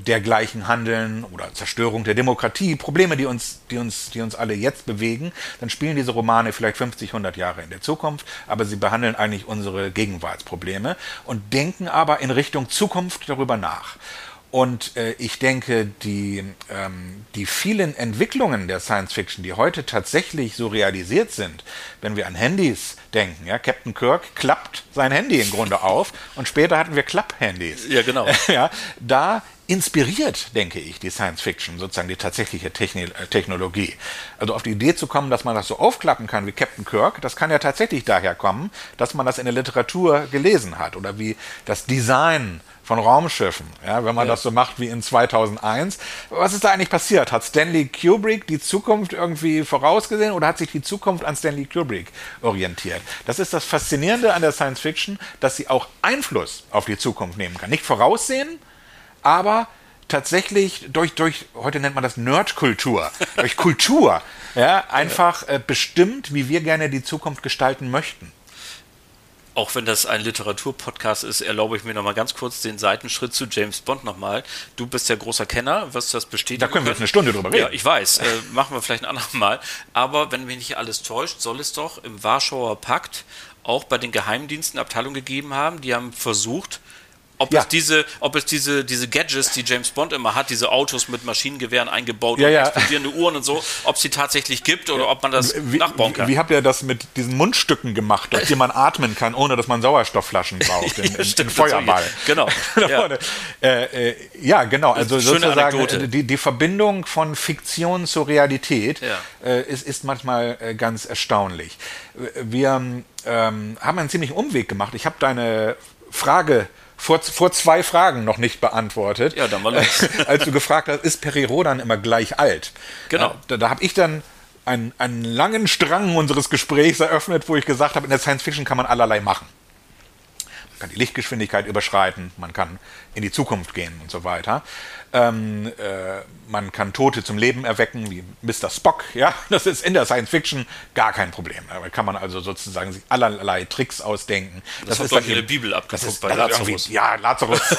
dergleichen handeln oder Zerstörung der Demokratie, Probleme, die uns, die uns, die uns alle jetzt bewegen, dann spielen diese Romane vielleicht 50, 100 Jahre in der Zukunft, aber sie behandeln eigentlich unsere Gegenwartsprobleme und denken aber in Richtung Zukunft darüber nach. Und äh, ich denke, die, ähm, die vielen Entwicklungen der Science Fiction, die heute tatsächlich so realisiert sind, wenn wir an Handys denken, ja, Captain Kirk klappt sein Handy im Grunde auf und später hatten wir Klapp-Handys. Ja, genau. <laughs> ja, da inspiriert, denke ich, die Science Fiction, sozusagen die tatsächliche Techni Technologie. Also auf die Idee zu kommen, dass man das so aufklappen kann wie Captain Kirk, das kann ja tatsächlich daher kommen, dass man das in der Literatur gelesen hat oder wie das Design von Raumschiffen, ja, wenn man ja. das so macht wie in 2001. Was ist da eigentlich passiert? Hat Stanley Kubrick die Zukunft irgendwie vorausgesehen oder hat sich die Zukunft an Stanley Kubrick orientiert? Das ist das Faszinierende an der Science Fiction, dass sie auch Einfluss auf die Zukunft nehmen kann. Nicht voraussehen, aber tatsächlich durch, durch heute nennt man das Nerdkultur, durch Kultur, ja, einfach äh, bestimmt, wie wir gerne die Zukunft gestalten möchten. Auch wenn das ein Literaturpodcast ist, erlaube ich mir nochmal ganz kurz den Seitenschritt zu James Bond nochmal. Du bist ja großer Kenner, wirst das bestätigen. Da können wir jetzt eine Stunde drüber reden. Ja, ich weiß. Äh, machen wir vielleicht ein andermal. Aber wenn mich nicht alles täuscht, soll es doch im Warschauer Pakt auch bei den Geheimdiensten Abteilungen gegeben haben, die haben versucht, ob ja. es diese, ob es diese, diese Gadgets, die James Bond immer hat, diese Autos mit Maschinengewehren eingebaut ja, und ja. explodierende Uhren und so, ob sie tatsächlich gibt oder ob man das wie, nachbauen kann. Wie, wie habt ihr das mit diesen Mundstücken gemacht, durch die man atmen kann, ohne dass man Sauerstoffflaschen braucht <laughs> in, in, in Feuerball? Genau. <laughs> ja. Äh, äh, ja, genau. Also sozusagen äh, die, die Verbindung von Fiktion zur Realität äh, ist, ist manchmal äh, ganz erstaunlich. Wir ähm, haben einen ziemlichen Umweg gemacht. Ich habe deine Frage vor, vor zwei Fragen noch nicht beantwortet. Ja, dann mal los. <laughs> als du gefragt hast, ist Peri Rodan immer gleich alt? Genau. Da, da habe ich dann einen, einen langen Strang unseres Gesprächs eröffnet, wo ich gesagt habe, in der Science Fiction kann man allerlei machen. Man kann die Lichtgeschwindigkeit überschreiten, man kann in die Zukunft gehen und so weiter. Ähm, äh, man kann Tote zum Leben erwecken, wie Mr. Spock. <laughs> Ja, das ist in der Science Fiction gar kein Problem. Da kann man also sozusagen sich allerlei Tricks ausdenken. Das, das ist dann in der Bibel abgeguckt bei Lazarus. Ja, Lazarus. <laughs>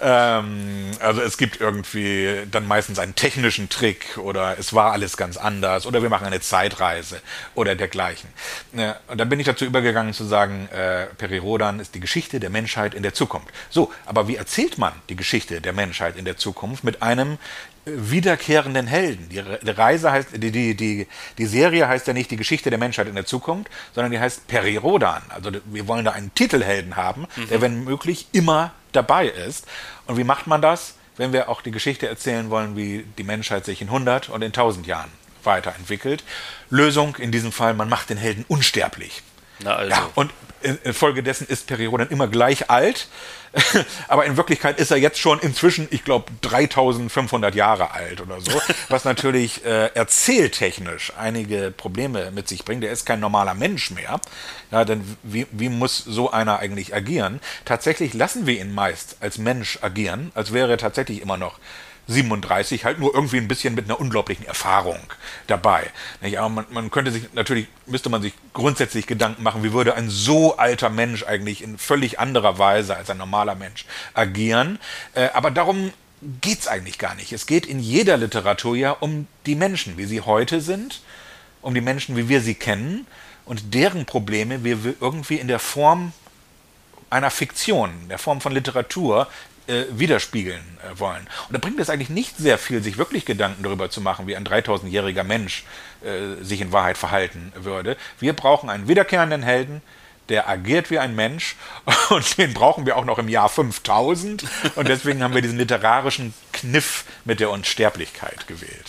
ähm, also es gibt irgendwie dann meistens einen technischen Trick oder es war alles ganz anders oder wir machen eine Zeitreise oder dergleichen. Ja, und dann bin ich dazu übergegangen zu sagen, äh, Peri Rodan ist die Geschichte der Menschheit in der Zukunft. So, aber wie erzählt man die Geschichte der Menschheit in der Zukunft mit einem äh, wiederkehrenden Helden. Die Reise heißt, die, die, die, die Serie heißt ja nicht die Geschichte der Menschheit in der Zukunft, sondern die heißt Peri Rodan. Also wir wollen da einen Titelhelden haben, mhm. der wenn möglich immer dabei ist. Und wie macht man das, wenn wir auch die Geschichte erzählen wollen, wie die Menschheit sich in 100 und in 1000 Jahren weiterentwickelt? Lösung in diesem Fall, man macht den Helden unsterblich. Na also. Ja, und infolgedessen ist Peri Rodan immer gleich alt <laughs> aber in Wirklichkeit ist er jetzt schon inzwischen, ich glaube, 3500 Jahre alt oder so, was natürlich äh, erzähltechnisch einige Probleme mit sich bringt. Er ist kein normaler Mensch mehr. Ja, denn wie, wie muss so einer eigentlich agieren? Tatsächlich lassen wir ihn meist als Mensch agieren, als wäre er tatsächlich immer noch 37 halt nur irgendwie ein bisschen mit einer unglaublichen Erfahrung dabei. Nicht? Man, man könnte sich, natürlich müsste man sich grundsätzlich Gedanken machen, wie würde ein so alter Mensch eigentlich in völlig anderer Weise als ein normaler Mensch agieren. Äh, aber darum geht es eigentlich gar nicht. Es geht in jeder Literatur ja um die Menschen, wie sie heute sind, um die Menschen, wie wir sie kennen und deren Probleme, wir irgendwie in der Form einer Fiktion, in der Form von Literatur äh, widerspiegeln äh, wollen. Und da bringt es eigentlich nicht sehr viel, sich wirklich Gedanken darüber zu machen, wie ein 3000-jähriger Mensch äh, sich in Wahrheit verhalten würde. Wir brauchen einen wiederkehrenden Helden, der agiert wie ein Mensch <laughs> und den brauchen wir auch noch im Jahr 5000 und deswegen haben wir diesen literarischen Kniff mit der Unsterblichkeit gewählt.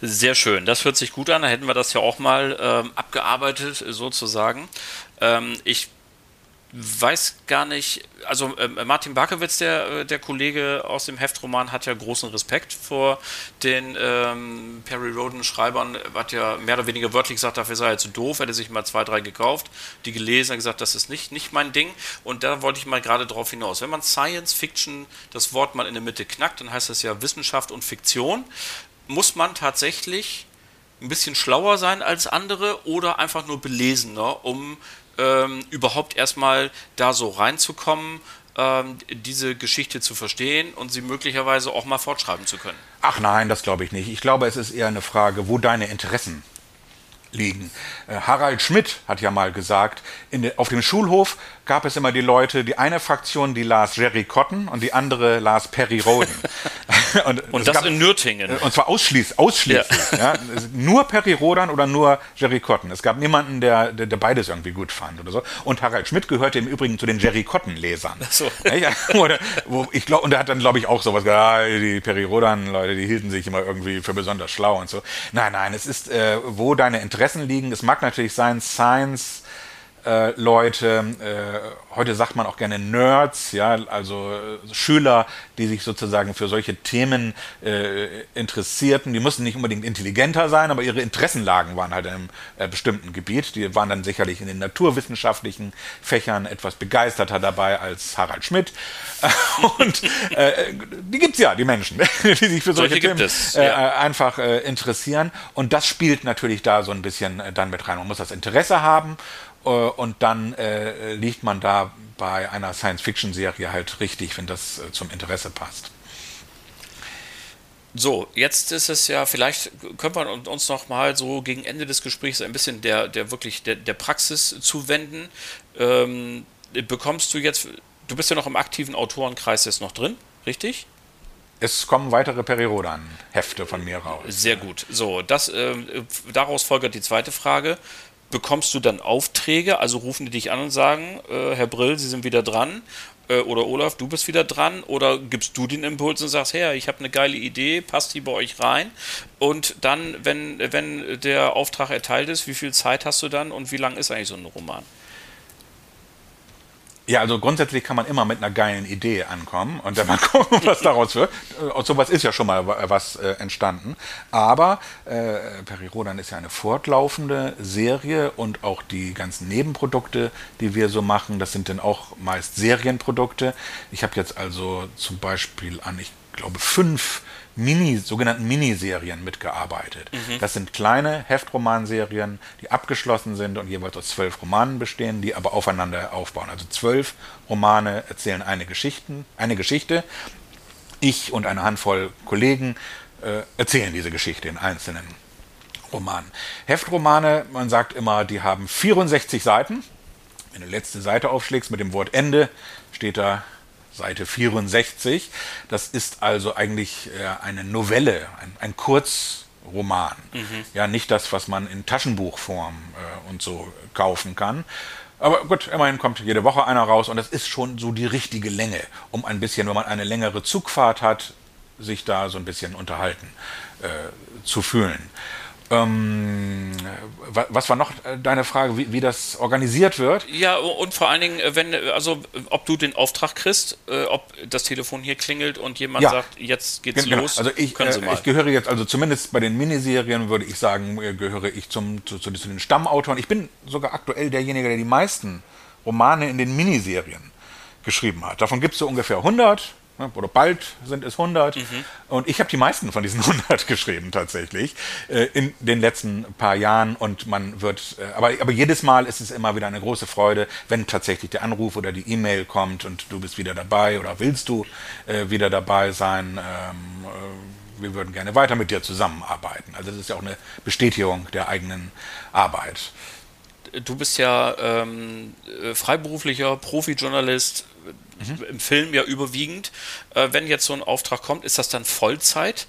Sehr schön, das hört sich gut an, da hätten wir das ja auch mal ähm, abgearbeitet sozusagen. Ähm, ich weiß gar nicht, also äh, Martin Barkewitz, der, der Kollege aus dem Heftroman, hat ja großen Respekt vor den ähm, Perry Roden-Schreibern, hat ja mehr oder weniger wörtlich gesagt, dafür sei er zu doof, hätte sich mal zwei, drei gekauft, die gelesen, hat gesagt, das ist nicht, nicht mein Ding. Und da wollte ich mal gerade drauf hinaus. Wenn man Science Fiction das Wort mal in der Mitte knackt, dann heißt das ja Wissenschaft und Fiktion, muss man tatsächlich ein bisschen schlauer sein als andere oder einfach nur belesener, um ähm, überhaupt erstmal da so reinzukommen, ähm, diese Geschichte zu verstehen und sie möglicherweise auch mal fortschreiben zu können? Ach nein, das glaube ich nicht. Ich glaube, es ist eher eine Frage, wo deine Interessen liegen. Äh, Harald Schmidt hat ja mal gesagt, de, auf dem Schulhof gab es immer die Leute, die eine Fraktion, die las Jerry Cotton und die andere las Perry Roden. <laughs> <laughs> und, und das gab, in Nürtingen. Und zwar ausschließlich. ausschließlich ja. Ja, nur Perry Rodan oder nur Jerry Cotton. Es gab niemanden, der, der, der, beides irgendwie gut fand oder so. Und Harald Schmidt gehörte im Übrigen zu den Jerry Cotton-Lesern. So. Ja, <laughs> oder, wo ich glaub, und er hat dann, glaube ich, auch sowas gesagt, ah, die Perry Rodan-Leute, die hielten sich immer irgendwie für besonders schlau und so. Nein, nein, es ist, äh, wo deine Interessen liegen. Es mag natürlich sein, Science äh, Leute, äh, heute sagt man auch gerne Nerds, ja, also äh, Schüler, die sich sozusagen für solche Themen äh, interessierten. Die mussten nicht unbedingt intelligenter sein, aber ihre Interessenlagen waren halt in einem äh, bestimmten Gebiet. Die waren dann sicherlich in den naturwissenschaftlichen Fächern etwas begeisterter dabei als Harald Schmidt. <laughs> Und äh, die gibt's ja, die Menschen, <laughs> die sich für solche, solche Themen es, ja. einfach interessieren. Und das spielt natürlich da so ein bisschen dann mit rein. Man muss das Interesse haben äh, und dann äh, liegt man da bei einer Science-Fiction-Serie halt richtig, wenn das äh, zum Interesse passt. So, jetzt ist es ja, vielleicht können wir uns noch mal so gegen Ende des Gesprächs ein bisschen der, der wirklich der, der Praxis zuwenden. Ähm, bekommst du jetzt, du bist ja noch im aktiven Autorenkreis jetzt noch drin, richtig? Es kommen weitere Perirodan-Hefte von mir raus. Sehr gut. So, das, äh, daraus folgt die zweite Frage bekommst du dann Aufträge, also rufen die dich an und sagen, äh, Herr Brill, Sie sind wieder dran äh, oder Olaf, du bist wieder dran oder gibst du den Impuls und sagst, hey, ich habe eine geile Idee, passt die bei euch rein und dann, wenn, wenn der Auftrag erteilt ist, wie viel Zeit hast du dann und wie lang ist eigentlich so ein Roman? Ja, also grundsätzlich kann man immer mit einer geilen Idee ankommen und dann mal <laughs> gucken, was daraus wird. Aus sowas ist ja schon mal was äh, entstanden. Aber äh, Perirodan ist ja eine fortlaufende Serie und auch die ganzen Nebenprodukte, die wir so machen, das sind dann auch meist Serienprodukte. Ich habe jetzt also zum Beispiel an, ich glaube, fünf Mini, sogenannten Miniserien mitgearbeitet. Mhm. Das sind kleine Heftromanserien, die abgeschlossen sind und jeweils aus zwölf Romanen bestehen, die aber aufeinander aufbauen. Also zwölf Romane erzählen eine, Geschichten, eine Geschichte. Ich und eine Handvoll Kollegen äh, erzählen diese Geschichte in einzelnen Romanen. Heftromane, man sagt immer, die haben 64 Seiten. Wenn du die letzte Seite aufschlägst mit dem Wort Ende, steht da Seite 64. Das ist also eigentlich äh, eine Novelle, ein, ein Kurzroman. Mhm. Ja, nicht das, was man in Taschenbuchform äh, und so kaufen kann. Aber gut, immerhin kommt jede Woche einer raus und das ist schon so die richtige Länge, um ein bisschen, wenn man eine längere Zugfahrt hat, sich da so ein bisschen unterhalten äh, zu fühlen. Ähm, was war noch äh, deine Frage, wie, wie, das organisiert wird? Ja, und vor allen Dingen, äh, wenn, äh, also ob du den Auftrag kriegst, ob das Telefon hier klingelt und jemand ja. sagt, jetzt geht's genau. los. Also ich, äh, ich gehöre jetzt, also zumindest bei den Miniserien würde ich sagen, gehöre ich zum, zu, zu, zu den Stammautoren. Ich bin sogar aktuell derjenige, der die meisten Romane in den Miniserien geschrieben hat. Davon gibt es so ungefähr 100 Ne? Oder bald sind es 100. Mhm. Und ich habe die meisten von diesen <laughs> 100 geschrieben tatsächlich äh, in den letzten paar Jahren. Und man wird, äh, aber, aber jedes Mal ist es immer wieder eine große Freude, wenn tatsächlich der Anruf oder die E-Mail kommt und du bist wieder dabei oder willst du äh, wieder dabei sein. Ähm, wir würden gerne weiter mit dir zusammenarbeiten. Also das ist ja auch eine Bestätigung der eigenen Arbeit. Du bist ja ähm, freiberuflicher Profijournalist, mhm. im Film ja überwiegend. Äh, wenn jetzt so ein Auftrag kommt, ist das dann Vollzeit?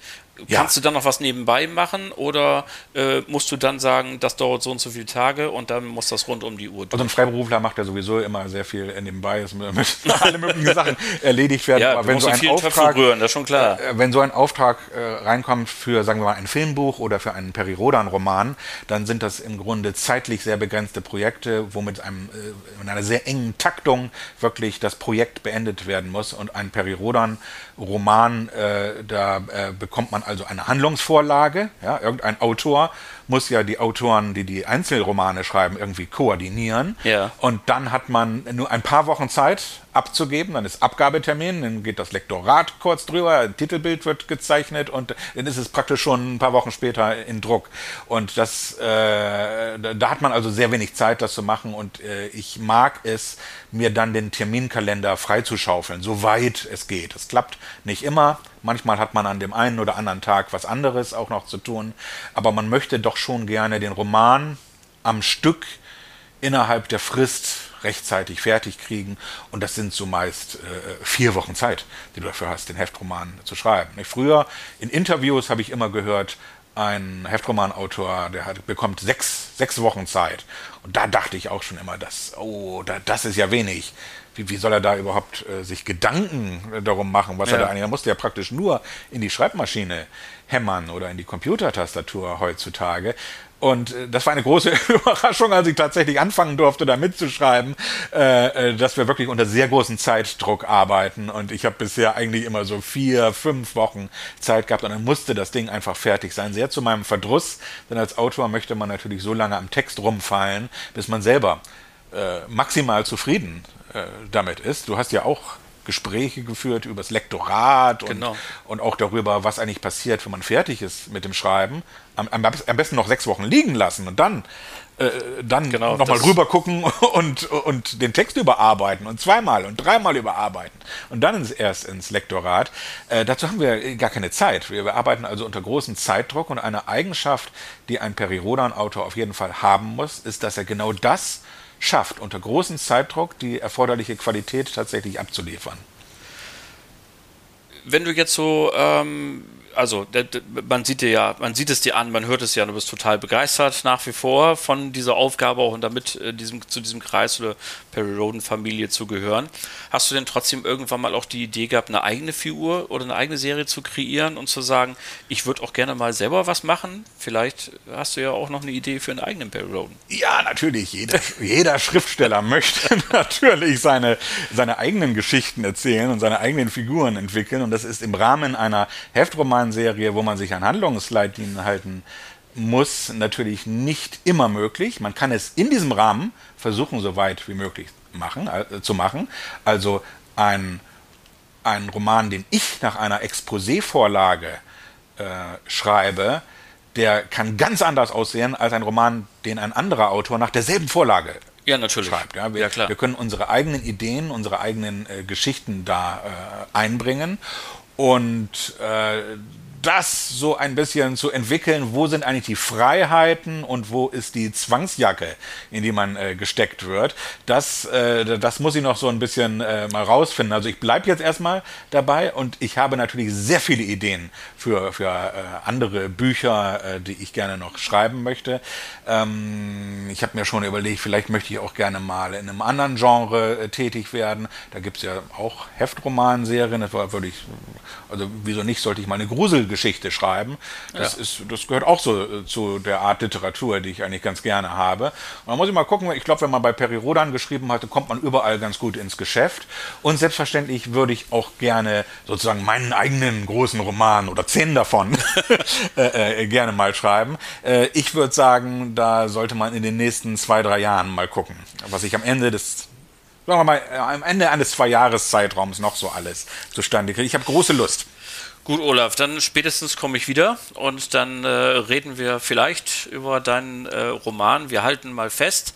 Ja. Kannst du dann noch was nebenbei machen oder äh, musst du dann sagen, das dauert so und so viele Tage und dann muss das rund um die Uhr durch? Also ein Freiberufler macht ja sowieso immer sehr viel nebenbei, es <laughs> müssen alle möglichen Sachen erledigt werden. Ja, aber wenn so ein Auftrag, rühren, das ist schon klar. Äh, wenn so ein Auftrag äh, reinkommt für, sagen wir mal, ein Filmbuch oder für einen Peri-Rodan-Roman, dann sind das im Grunde zeitlich sehr begrenzte Projekte, womit einem, äh, in einer sehr engen Taktung wirklich das Projekt beendet werden muss. Und ein Peri-Rodan-Roman, äh, da äh, bekommt man also eine Handlungsvorlage. Ja, irgendein Autor muss ja die Autoren, die die Einzelromane schreiben, irgendwie koordinieren. Ja. Und dann hat man nur ein paar Wochen Zeit abzugeben, dann ist Abgabetermin, dann geht das Lektorat kurz drüber, ein Titelbild wird gezeichnet und dann ist es praktisch schon ein paar Wochen später in Druck. Und das, äh, da hat man also sehr wenig Zeit, das zu machen und äh, ich mag es, mir dann den Terminkalender freizuschaufeln, soweit es geht. Es klappt nicht immer, Manchmal hat man an dem einen oder anderen Tag was anderes auch noch zu tun, aber man möchte doch schon gerne den Roman am Stück innerhalb der Frist rechtzeitig fertig kriegen. Und das sind zumeist äh, vier Wochen Zeit, die du dafür hast, den Heftroman zu schreiben. Früher in Interviews habe ich immer gehört, ein Heftromanautor, der hat, bekommt sechs, sechs Wochen Zeit. Und da dachte ich auch schon immer, dass, oh, da, das ist ja wenig wie, wie soll er da überhaupt äh, sich Gedanken darum machen, was ja. er da eigentlich, er musste ja praktisch nur in die Schreibmaschine hämmern oder in die Computertastatur heutzutage. Und äh, das war eine große <laughs> Überraschung, als ich tatsächlich anfangen durfte, da mitzuschreiben, äh, äh, dass wir wirklich unter sehr großem Zeitdruck arbeiten. Und ich habe bisher eigentlich immer so vier, fünf Wochen Zeit gehabt und dann musste das Ding einfach fertig sein. Sehr zu meinem Verdruss, denn als Autor möchte man natürlich so lange am Text rumfallen, bis man selber äh, maximal zufrieden äh, damit ist. Du hast ja auch Gespräche geführt über das Lektorat und, genau. und auch darüber, was eigentlich passiert, wenn man fertig ist mit dem Schreiben. Am, am, am besten noch sechs Wochen liegen lassen und dann, äh, dann genau, nochmal rüber gucken <laughs> und, und den Text überarbeiten und zweimal und dreimal überarbeiten und dann ins, erst ins Lektorat. Äh, dazu haben wir gar keine Zeit. Wir, wir arbeiten also unter großem Zeitdruck und eine Eigenschaft, die ein Peri-Rodan-Autor auf jeden Fall haben muss, ist, dass er genau das schafft, unter großem Zeitdruck die erforderliche Qualität tatsächlich abzuliefern. Wenn du jetzt so ähm, also man sieht dir ja, man sieht es dir an, man hört es ja, du bist total begeistert nach wie vor von dieser Aufgabe auch und damit äh, diesem, zu diesem Kreis oder Perry Roden Familie zu gehören. Hast du denn trotzdem irgendwann mal auch die Idee gehabt, eine eigene Figur oder eine eigene Serie zu kreieren und zu sagen, ich würde auch gerne mal selber was machen? Vielleicht hast du ja auch noch eine Idee für einen eigenen Perry Roden. Ja, natürlich. Jeder, jeder Schriftsteller <laughs> möchte natürlich seine, seine eigenen Geschichten erzählen und seine eigenen Figuren entwickeln und das ist im Rahmen einer Heftroman Serie, wo man sich an Handlungsleitlinien halten muss, natürlich nicht immer möglich. Man kann es in diesem Rahmen versuchen, so weit wie möglich machen, äh, zu machen. Also ein, ein Roman, den ich nach einer Exposé-Vorlage äh, schreibe, der kann ganz anders aussehen als ein Roman, den ein anderer Autor nach derselben Vorlage ja, natürlich. schreibt. Ja, wir, ja, klar. wir können unsere eigenen Ideen, unsere eigenen äh, Geschichten da äh, einbringen. Und äh, das so ein bisschen zu entwickeln, wo sind eigentlich die Freiheiten und wo ist die Zwangsjacke, in die man äh, gesteckt wird. Das, äh, das muss ich noch so ein bisschen äh, mal rausfinden. Also ich bleibe jetzt erstmal dabei und ich habe natürlich sehr viele Ideen für, für äh, andere Bücher, äh, die ich gerne noch schreiben möchte. Ähm, ich habe mir schon überlegt, vielleicht möchte ich auch gerne mal in einem anderen Genre äh, tätig werden. Da gibt es ja auch Heftromanserien, das würde ich, also wieso nicht, sollte ich mal eine Grusel Geschichte schreiben. Das, ja. ist, das gehört auch so äh, zu der Art Literatur, die ich eigentlich ganz gerne habe. Und da muss ich mal gucken, ich glaube, wenn man bei Peri Rodan geschrieben hatte, kommt man überall ganz gut ins Geschäft. Und selbstverständlich würde ich auch gerne sozusagen meinen eigenen großen Roman oder zehn davon <laughs> äh, äh, gerne mal schreiben. Äh, ich würde sagen, da sollte man in den nächsten zwei, drei Jahren mal gucken, was ich am Ende des sagen wir mal, am Ende eines Zwei-Jahres-Zeitraums noch so alles zustande kriege. Ich habe große Lust. Gut, Olaf, dann spätestens komme ich wieder und dann äh, reden wir vielleicht über deinen äh, Roman. Wir halten mal fest,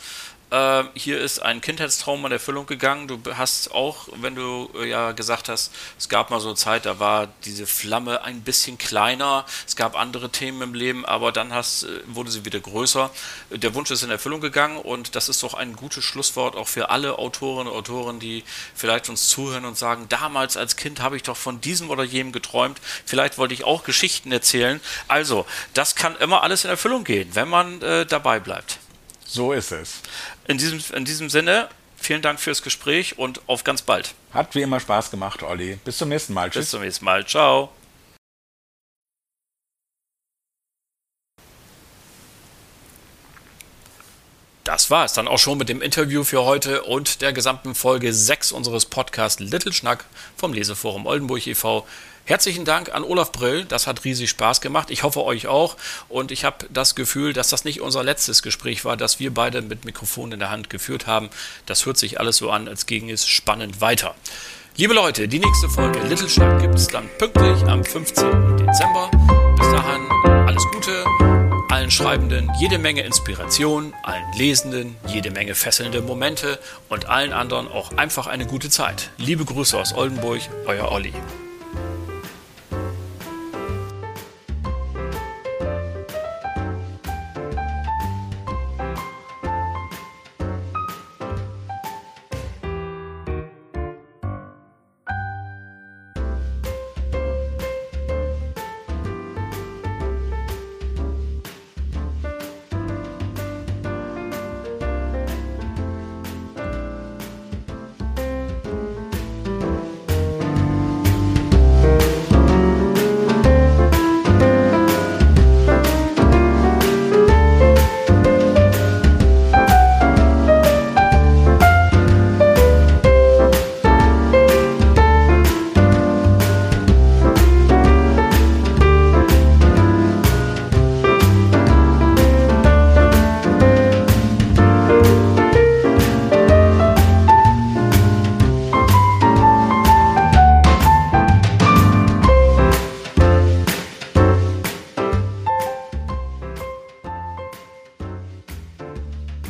äh, hier ist ein Kindheitstraum in Erfüllung gegangen. Du hast auch, wenn du äh, ja gesagt hast, es gab mal so eine Zeit, da war diese Flamme ein bisschen kleiner. Es gab andere Themen im Leben, aber dann hast, äh, wurde sie wieder größer. Der Wunsch ist in Erfüllung gegangen und das ist doch ein gutes Schlusswort auch für alle Autorinnen und Autoren, die vielleicht uns zuhören und sagen, damals als Kind habe ich doch von diesem oder jenem geträumt. Vielleicht wollte ich auch Geschichten erzählen. Also, das kann immer alles in Erfüllung gehen, wenn man äh, dabei bleibt. So ist es. In diesem, in diesem Sinne, vielen Dank fürs Gespräch und auf ganz bald. Hat wie immer Spaß gemacht, Olli. Bis zum nächsten Mal. Tschüss. Bis zum nächsten Mal. Ciao. Das war es dann auch schon mit dem Interview für heute und der gesamten Folge 6 unseres Podcasts Little Schnack vom Leseforum Oldenburg e.V. Herzlichen Dank an Olaf Brill, das hat riesig Spaß gemacht. Ich hoffe euch auch und ich habe das Gefühl, dass das nicht unser letztes Gespräch war, das wir beide mit Mikrofon in der Hand geführt haben. Das hört sich alles so an, als ging es spannend weiter. Liebe Leute, die nächste Folge Little Schnack gibt es dann pünktlich am 15. Dezember. Bis dahin alles Gute allen Schreibenden jede Menge Inspiration, allen Lesenden jede Menge fesselnde Momente und allen anderen auch einfach eine gute Zeit. Liebe Grüße aus Oldenburg, euer Olli.